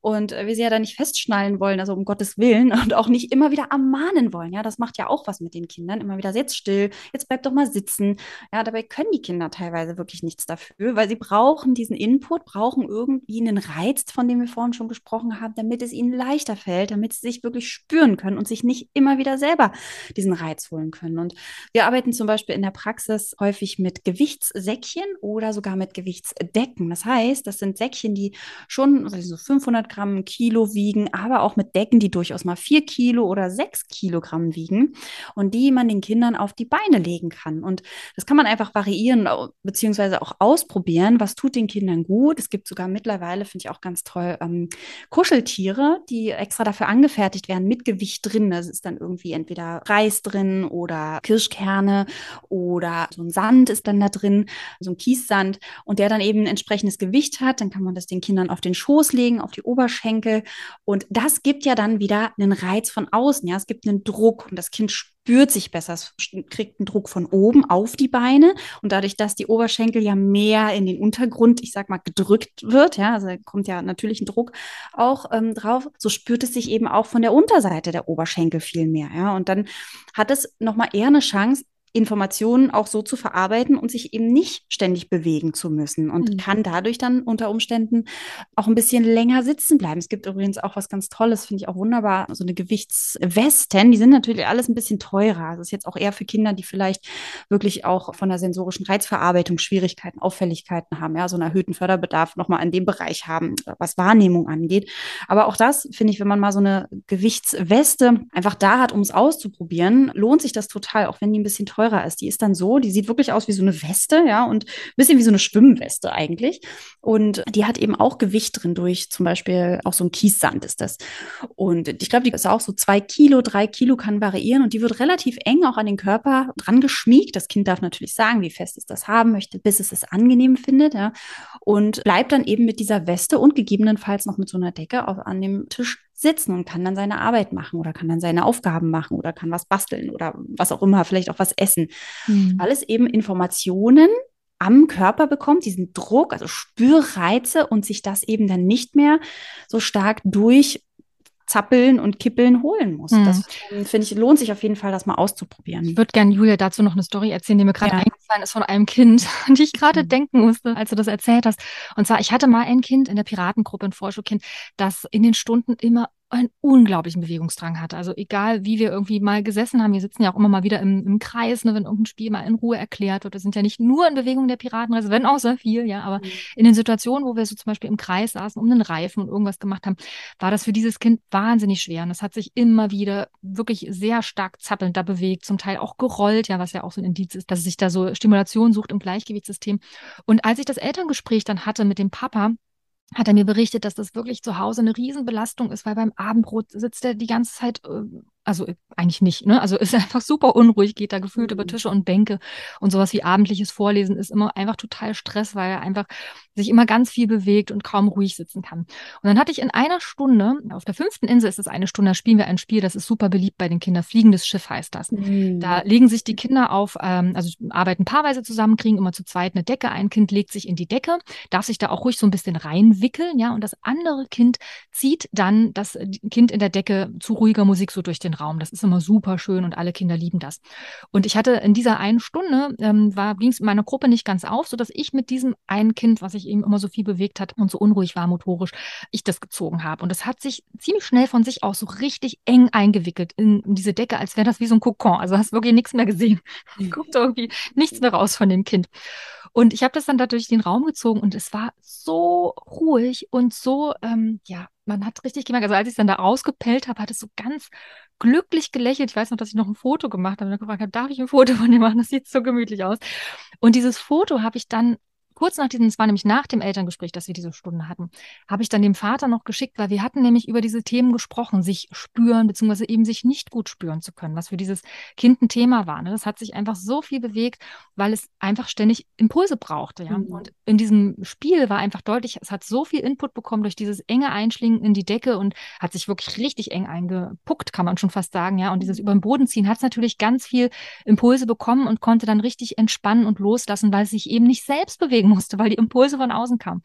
und äh, wir sie ja da nicht festschnallen wollen, also um Gottes Willen und auch nicht immer wieder ermahnen wollen. Ja, das macht ja auch was mit den Kindern. Immer wieder, jetzt still, jetzt bleib doch mal sitzen. Ja, dabei können die Kinder teilweise wirklich nichts dafür, weil sie brauchen diesen Input, brauchen irgendwie einen Reiz, von dem wir vorhin schon gesprochen haben, damit es ihnen leichter fällt, damit sie sich wirklich spüren können und sich nicht immer wieder selber diesen Reiz holen können. Und wir arbeiten zum Beispiel in der Praxis häufig mit Gewichtssäckchen oder sogar mit Gewichtsdecken. Das heißt, das sind Säckchen, die schon also 500 Gramm, Kilo wiegen, aber auch mit Decken, die durchaus mal 4 Kilo oder 6 Kilogramm wiegen und die man den Kindern auf die Beine legen kann. Und das kann man einfach variieren beziehungsweise auch ausprobieren. Was tut den Kindern gut? Es gibt sogar mittlerweile, finde ich auch ganz toll, ähm, Kuscheltiere, die extra dafür angefertigt werden mit Gewicht drin. Das ist dann irgendwie entweder Reis drin oder Kirschkerne oder so ein Sand ist dann da drin, so ein Kiessand. Und der dann eben ein entsprechendes Gewicht hat, dann kann man das den Kindern auf den Schoß legen, auf die Oberschenkel. Und das gibt ja dann wieder einen Reiz von außen. Ja, es gibt einen Druck und das Kind spürt sich besser. Es kriegt einen Druck von oben auf die Beine. Und dadurch, dass die Oberschenkel ja mehr in den Untergrund, ich sag mal, gedrückt wird, ja, also kommt ja natürlich ein Druck auch ähm, drauf, so spürt es sich eben auch von der Unterseite der Oberschenkel viel mehr. Ja, und dann hat es nochmal eher eine Chance, Informationen auch so zu verarbeiten und sich eben nicht ständig bewegen zu müssen und mhm. kann dadurch dann unter Umständen auch ein bisschen länger sitzen bleiben. Es gibt übrigens auch was ganz Tolles, finde ich auch wunderbar, so eine Gewichtswesten, die sind natürlich alles ein bisschen teurer. Das ist jetzt auch eher für Kinder, die vielleicht wirklich auch von der sensorischen Reizverarbeitung Schwierigkeiten, Auffälligkeiten haben, ja, so einen erhöhten Förderbedarf nochmal in dem Bereich haben, was Wahrnehmung angeht. Aber auch das finde ich, wenn man mal so eine Gewichtsweste einfach da hat, um es auszuprobieren, lohnt sich das total, auch wenn die ein bisschen teurer teurer ist. Die ist dann so, die sieht wirklich aus wie so eine Weste, ja, und ein bisschen wie so eine Schwimmweste eigentlich. Und die hat eben auch Gewicht drin durch zum Beispiel auch so ein Kiessand ist das. Und ich glaube, die ist auch so zwei Kilo, drei Kilo kann variieren und die wird relativ eng auch an den Körper dran geschmiegt. Das Kind darf natürlich sagen, wie fest es das haben möchte, bis es es angenehm findet, ja. Und bleibt dann eben mit dieser Weste und gegebenenfalls noch mit so einer Decke auf, an dem Tisch sitzen und kann dann seine Arbeit machen oder kann dann seine Aufgaben machen oder kann was basteln oder was auch immer, vielleicht auch was essen. Mhm. Weil es eben Informationen am Körper bekommt, diesen Druck, also Spürreize und sich das eben dann nicht mehr so stark durch Zappeln und Kippeln holen muss. Mhm. Das finde ich, lohnt sich auf jeden Fall, das mal auszuprobieren. Ich würde gerne Julia dazu noch eine Story erzählen, die mir gerade ja. eingefallen ist von einem Kind, an die ich gerade mhm. denken musste, als du das erzählt hast. Und zwar, ich hatte mal ein Kind in der Piratengruppe, ein Vorschulkind, das in den Stunden immer einen unglaublichen Bewegungsdrang hatte. Also egal, wie wir irgendwie mal gesessen haben, wir sitzen ja auch immer mal wieder im, im Kreis, ne, wenn irgendein Spiel mal in Ruhe erklärt wird. Wir sind ja nicht nur in Bewegung der Piratenreise, wenn auch sehr viel, ja, aber mhm. in den Situationen, wo wir so zum Beispiel im Kreis saßen, um den Reifen und irgendwas gemacht haben, war das für dieses Kind wahnsinnig schwer. Und das hat sich immer wieder wirklich sehr stark zappelnd da bewegt, zum Teil auch gerollt, ja, was ja auch so ein Indiz ist, dass es sich da so Stimulation sucht im Gleichgewichtssystem. Und als ich das Elterngespräch dann hatte mit dem Papa, hat er mir berichtet, dass das wirklich zu Hause eine Riesenbelastung ist, weil beim Abendbrot sitzt er die ganze Zeit äh, also äh, eigentlich nicht, ne? Also ist einfach super unruhig, geht da gefühlt mhm. über Tische und Bänke und sowas wie abendliches Vorlesen ist immer einfach total Stress, weil er einfach sich immer ganz viel bewegt und kaum ruhig sitzen kann. Und dann hatte ich in einer Stunde, auf der fünften Insel ist es eine Stunde, da spielen wir ein Spiel, das ist super beliebt bei den Kindern. Fliegendes Schiff heißt das. Mhm. Da legen sich die Kinder auf, ähm, also arbeiten paarweise zusammen, kriegen immer zu zweit eine Decke. Ein Kind legt sich in die Decke, darf sich da auch ruhig so ein bisschen reinwickeln, ja, und das andere Kind zieht dann das Kind in der Decke zu ruhiger Musik so durch den Raum. Das ist immer super schön und alle Kinder lieben das. Und ich hatte in dieser einen Stunde, ähm, ging es in meiner Gruppe nicht ganz auf, sodass ich mit diesem einen Kind, was sich eben immer so viel bewegt hat und so unruhig war motorisch, ich das gezogen habe. Und das hat sich ziemlich schnell von sich aus so richtig eng eingewickelt in, in diese Decke, als wäre das wie so ein Kokon. Also hast wirklich nichts mehr gesehen. Guckt irgendwie nichts mehr raus von dem Kind. Und ich habe das dann da durch den Raum gezogen und es war so ruhig und so, ähm, ja, man hat richtig gemerkt, also als ich es dann da rausgepellt habe, hat es so ganz glücklich gelächelt. Ich weiß noch, dass ich noch ein Foto gemacht habe und gefragt habe, darf ich ein Foto von dir machen? Das sieht so gemütlich aus. Und dieses Foto habe ich dann kurz nach diesem, es war nämlich nach dem Elterngespräch, dass wir diese Stunde hatten, habe ich dann dem Vater noch geschickt, weil wir hatten nämlich über diese Themen gesprochen, sich spüren, beziehungsweise eben sich nicht gut spüren zu können, was für dieses Kind ein Thema war. Ne? Das hat sich einfach so viel bewegt, weil es einfach ständig Impulse brauchte. Ja? Mhm. Und in diesem Spiel war einfach deutlich, es hat so viel Input bekommen durch dieses enge Einschlingen in die Decke und hat sich wirklich richtig eng eingepuckt, kann man schon fast sagen. Ja? Und dieses mhm. über den Boden ziehen hat es natürlich ganz viel Impulse bekommen und konnte dann richtig entspannen und loslassen, weil es sich eben nicht selbst bewegen musste, weil die Impulse von außen kamen.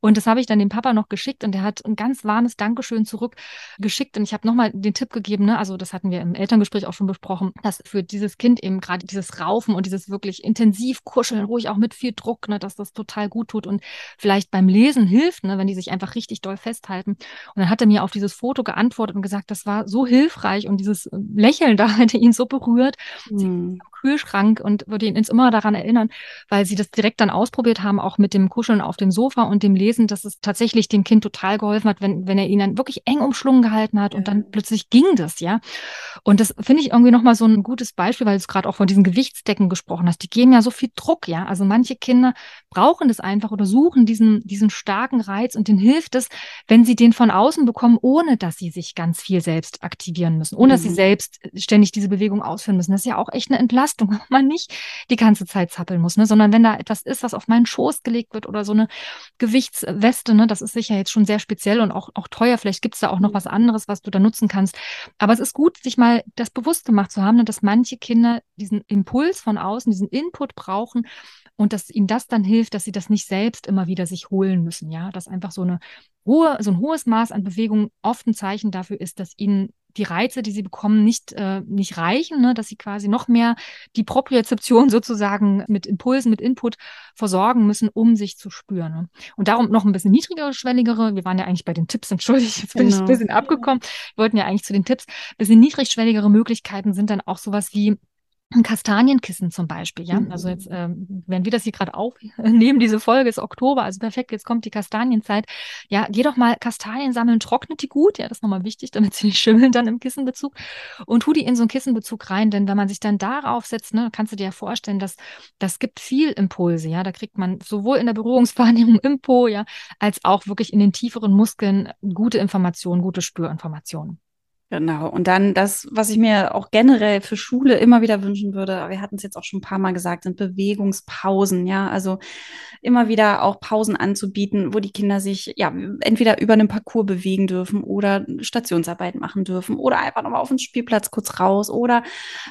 Und das habe ich dann dem Papa noch geschickt und der hat ein ganz warmes Dankeschön zurückgeschickt. Und ich habe nochmal den Tipp gegeben, ne? also das hatten wir im Elterngespräch auch schon besprochen, dass für dieses Kind eben gerade dieses Raufen und dieses wirklich intensiv kuscheln, ruhig auch mit viel Druck, ne, dass das total gut tut und vielleicht beim Lesen hilft, ne, wenn die sich einfach richtig doll festhalten. Und dann hat er mir auf dieses Foto geantwortet und gesagt, das war so hilfreich und dieses Lächeln da hätte ihn so berührt. Mhm. Kühlschrank und würde ihn ins immer daran erinnern, weil sie das direkt dann ausprobiert haben, auch mit dem Kuscheln auf dem Sofa und dem Lesen, dass es tatsächlich dem Kind total geholfen hat, wenn, wenn er ihn dann wirklich eng umschlungen gehalten hat ja. und dann plötzlich ging das, ja. Und das finde ich irgendwie nochmal so ein gutes Beispiel, weil du gerade auch von diesen Gewichtsdecken gesprochen hast. Die geben ja so viel Druck, ja. Also manche Kinder brauchen das einfach oder suchen diesen, diesen starken Reiz und denen hilft es, wenn sie den von außen bekommen, ohne dass sie sich ganz viel selbst aktivieren müssen, ohne mhm. dass sie mhm. selbst ständig diese Bewegung ausführen müssen. Das ist ja auch echt eine Entlastung Entlastung, wo man nicht die ganze Zeit zappeln muss, ne? sondern wenn da etwas ist, was auf meinen Schoß gelegt wird oder so eine Gewichtsweste, ne? das ist sicher jetzt schon sehr speziell und auch, auch teuer. Vielleicht gibt es da auch noch mhm. was anderes, was du da nutzen kannst. Aber es ist gut, sich mal das bewusst gemacht zu haben, ne? dass manche Kinder diesen Impuls von außen, diesen Input brauchen und dass ihnen das dann hilft, dass sie das nicht selbst immer wieder sich holen müssen. Ja, dass einfach so eine hohe, so ein hohes Maß an Bewegung oft ein Zeichen dafür ist, dass ihnen die Reize, die sie bekommen, nicht, äh, nicht reichen, ne? dass sie quasi noch mehr die Propriozeption sozusagen mit Impulsen, mit Input versorgen müssen, um sich zu spüren. Ne? Und darum noch ein bisschen niedrigere, schwelligere, wir waren ja eigentlich bei den Tipps, entschuldigt, jetzt bin genau. ich ein bisschen abgekommen, wir wollten ja eigentlich zu den Tipps, ein bisschen niedrigschwelligere Möglichkeiten sind dann auch sowas wie ein Kastanienkissen zum Beispiel, ja. Also jetzt, ähm, wenn wir das hier gerade aufnehmen, diese Folge ist Oktober, also perfekt, jetzt kommt die Kastanienzeit. Ja, geh doch mal Kastanien sammeln, trocknet die gut, ja, das ist nochmal wichtig, damit sie nicht schimmeln dann im Kissenbezug und tu die in so einen Kissenbezug rein, denn wenn man sich dann darauf setzt, ne, kannst du dir ja vorstellen, dass das gibt viel Impulse, ja, da kriegt man sowohl in der Berührungswahrnehmung im Po, ja, als auch wirklich in den tieferen Muskeln gute Informationen, gute Spürinformationen. Genau. Und dann das, was ich mir auch generell für Schule immer wieder wünschen würde, wir hatten es jetzt auch schon ein paar Mal gesagt, sind Bewegungspausen, ja. Also immer wieder auch Pausen anzubieten, wo die Kinder sich ja entweder über einen Parcours bewegen dürfen oder Stationsarbeit machen dürfen oder einfach nochmal auf den Spielplatz kurz raus oder,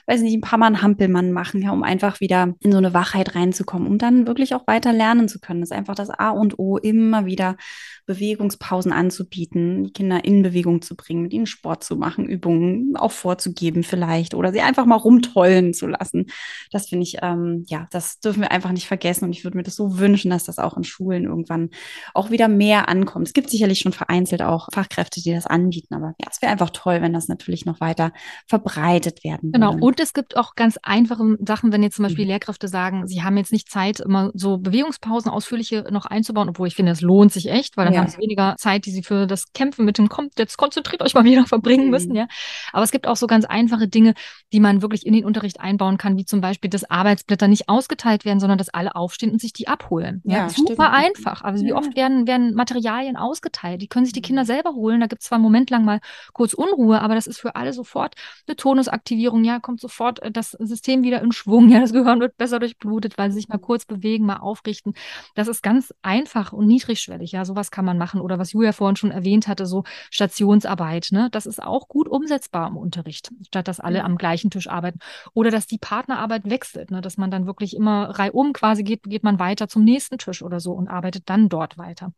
weiß nicht, ein paar Mal einen Hampelmann machen, ja, um einfach wieder in so eine Wachheit reinzukommen, um dann wirklich auch weiter lernen zu können. Das ist einfach das A und O, immer wieder Bewegungspausen anzubieten, die Kinder in Bewegung zu bringen, mit ihnen Sport zu machen machen, Übungen auch vorzugeben vielleicht oder sie einfach mal rumtollen zu lassen. Das finde ich, ähm, ja, das dürfen wir einfach nicht vergessen und ich würde mir das so wünschen, dass das auch in Schulen irgendwann auch wieder mehr ankommt. Es gibt sicherlich schon vereinzelt auch Fachkräfte, die das anbieten, aber ja, es wäre einfach toll, wenn das natürlich noch weiter verbreitet werden genau. würde. Genau, und es gibt auch ganz einfache Sachen, wenn jetzt zum Beispiel mhm. Lehrkräfte sagen, sie haben jetzt nicht Zeit, immer so Bewegungspausen ausführliche noch einzubauen, obwohl ich finde, es lohnt sich echt, weil dann ja. haben sie weniger Zeit, die sie für das Kämpfen mit dem Kommt, jetzt konzentriert euch mal wieder verbringen müssen müssen, mhm. ja. Aber es gibt auch so ganz einfache Dinge, die man wirklich in den Unterricht einbauen kann, wie zum Beispiel, dass Arbeitsblätter nicht ausgeteilt werden, sondern dass alle aufstehen und sich die abholen. Ja, ja super stimmt. einfach. Also wie ja. oft werden, werden Materialien ausgeteilt? Die können sich die Kinder selber holen. Da gibt es zwar einen Moment lang mal kurz Unruhe, aber das ist für alle sofort eine Tonusaktivierung. Ja, kommt sofort äh, das System wieder in Schwung. Ja, das Gehirn wird besser durchblutet, weil sie sich mal kurz bewegen, mal aufrichten. Das ist ganz einfach und niedrigschwellig. Ja, sowas kann man machen. Oder was Julia vorhin schon erwähnt hatte, so Stationsarbeit. Ne? Das ist auch gut umsetzbar im Unterricht, statt dass alle ja. am gleichen Tisch arbeiten. Oder dass die Partnerarbeit wechselt, ne? dass man dann wirklich immer reihum quasi geht, geht man weiter zum nächsten Tisch oder so und arbeitet dann dort weiter.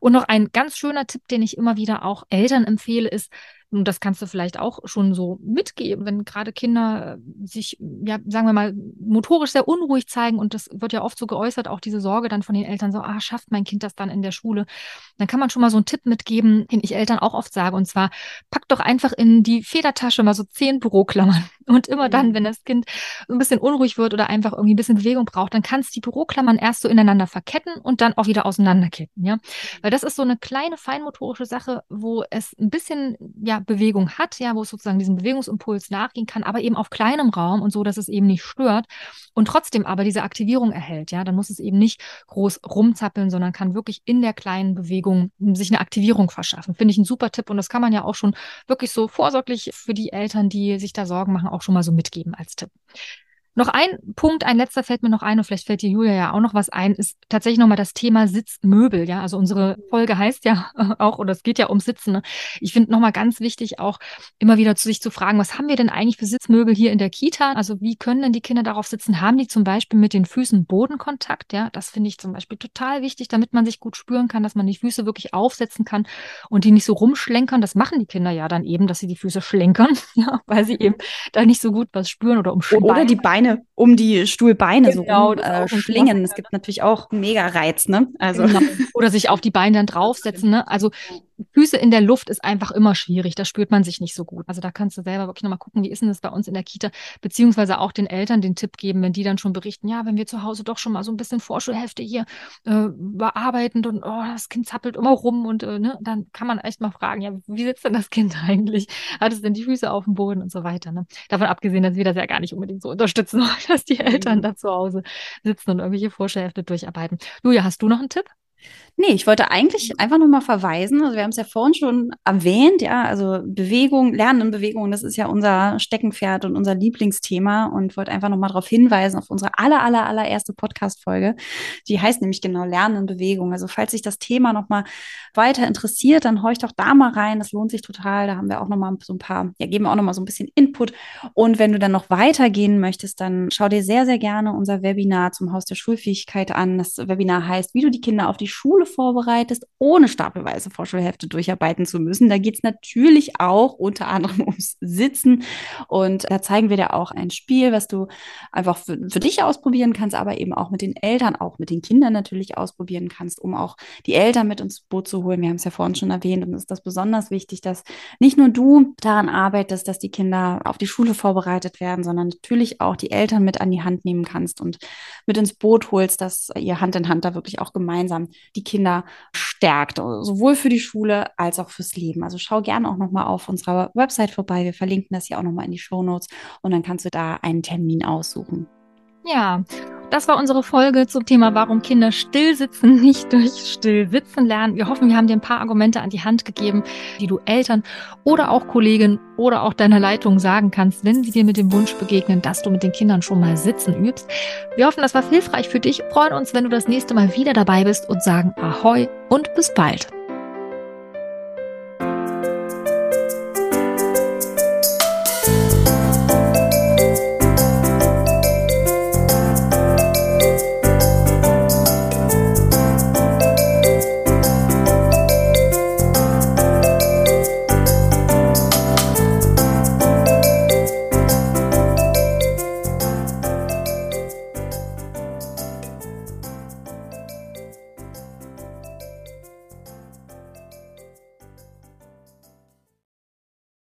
Und noch ein ganz schöner Tipp, den ich immer wieder auch Eltern empfehle, ist, und das kannst du vielleicht auch schon so mitgeben, wenn gerade Kinder äh, sich, ja, sagen wir mal, motorisch sehr unruhig zeigen und das wird ja oft so geäußert, auch diese Sorge dann von den Eltern so, ah, schafft mein Kind das dann in der Schule? Dann kann man schon mal so einen Tipp mitgeben, den ich Eltern auch oft sage, und zwar, pack doch einfach in die Federtasche mal so zehn Büroklammern. Und immer dann, mhm. wenn das Kind ein bisschen unruhig wird oder einfach irgendwie ein bisschen Bewegung braucht, dann kannst du die Büroklammern erst so ineinander verketten und dann auch wieder auseinanderketten, ja. Mhm. Weil das ist so eine kleine feinmotorische Sache, wo es ein bisschen, ja, Bewegung hat, ja, wo es sozusagen diesem Bewegungsimpuls nachgehen kann, aber eben auf kleinem Raum und so, dass es eben nicht stört und trotzdem aber diese Aktivierung erhält, ja, dann muss es eben nicht groß rumzappeln, sondern kann wirklich in der kleinen Bewegung sich eine Aktivierung verschaffen. Finde ich ein super Tipp und das kann man ja auch schon wirklich so vorsorglich für die Eltern, die sich da Sorgen machen, auch schon mal so mitgeben als Tipp. Noch ein Punkt, ein letzter fällt mir noch ein, und vielleicht fällt dir Julia ja auch noch was ein, ist tatsächlich nochmal das Thema Sitzmöbel. Ja, also unsere Folge heißt ja auch, oder es geht ja um Sitzen. Ne? Ich finde nochmal ganz wichtig, auch immer wieder zu sich zu fragen, was haben wir denn eigentlich für Sitzmöbel hier in der Kita? Also wie können denn die Kinder darauf sitzen? Haben die zum Beispiel mit den Füßen Bodenkontakt? Ja, das finde ich zum Beispiel total wichtig, damit man sich gut spüren kann, dass man die Füße wirklich aufsetzen kann und die nicht so rumschlenkern. Das machen die Kinder ja dann eben, dass sie die Füße schlenkern, ja, weil sie eben da nicht so gut was spüren oder umschlenkern. Oder die Beine Beine um die Stuhlbeine genau, so äh, schlingen. Es gibt natürlich auch mega Reiz, ne? Also. Genau. Oder sich auf die Beine dann draufsetzen, ne? Also Füße in der Luft ist einfach immer schwierig. Da spürt man sich nicht so gut. Also da kannst du selber wirklich nochmal gucken, wie ist denn das bei uns in der Kita, beziehungsweise auch den Eltern den Tipp geben, wenn die dann schon berichten, ja, wenn wir zu Hause doch schon mal so ein bisschen Vorschulhefte hier äh, bearbeiten und oh, das Kind zappelt immer rum und äh, ne, dann kann man echt mal fragen, ja, wie sitzt denn das Kind eigentlich? Hat es denn die Füße auf dem Boden und so weiter? Ne? Davon abgesehen, dass wir das ja gar nicht unbedingt so unterstützen, dass die Eltern mhm. da zu Hause sitzen und irgendwelche Vorschulhefte durcharbeiten. Julia, hast du noch einen Tipp? Nee, ich wollte eigentlich einfach nur mal verweisen. Also wir haben es ja vorhin schon erwähnt, ja, also Bewegung, Lernen in Bewegung, das ist ja unser Steckenpferd und unser Lieblingsthema und wollte einfach noch mal darauf hinweisen auf unsere aller, aller, allererste Podcast-Folge. Die heißt nämlich genau Lernen in Bewegung. Also falls sich das Thema noch mal weiter interessiert, dann horch doch da mal rein. Das lohnt sich total. Da haben wir auch noch mal so ein paar, ja, geben wir auch noch mal so ein bisschen Input. Und wenn du dann noch weitergehen möchtest, dann schau dir sehr, sehr gerne unser Webinar zum Haus der Schulfähigkeit an. Das Webinar heißt, wie du die Kinder auf die Schule vorbereitest, ohne stapelweise Vorschulhefte durcharbeiten zu müssen. Da geht es natürlich auch unter anderem ums Sitzen. Und da zeigen wir dir auch ein Spiel, was du einfach für, für dich ausprobieren kannst, aber eben auch mit den Eltern, auch mit den Kindern natürlich ausprobieren kannst, um auch die Eltern mit ins Boot zu holen. Wir haben es ja vorhin schon erwähnt und ist das besonders wichtig, dass nicht nur du daran arbeitest, dass die Kinder auf die Schule vorbereitet werden, sondern natürlich auch die Eltern mit an die Hand nehmen kannst und mit ins Boot holst, dass ihr Hand in Hand da wirklich auch gemeinsam die Kinder stärkt, sowohl für die Schule als auch fürs Leben. Also schau gerne auch nochmal auf unserer Website vorbei. Wir verlinken das ja auch nochmal in die Show Notes und dann kannst du da einen Termin aussuchen. Ja, das war unsere Folge zum Thema, warum Kinder still sitzen, nicht durch still sitzen lernen. Wir hoffen, wir haben dir ein paar Argumente an die Hand gegeben, die du Eltern oder auch Kollegen oder auch deiner Leitung sagen kannst, wenn sie dir mit dem Wunsch begegnen, dass du mit den Kindern schon mal sitzen übst. Wir hoffen, das war hilfreich für dich. Freuen uns, wenn du das nächste Mal wieder dabei bist und sagen Ahoi und bis bald.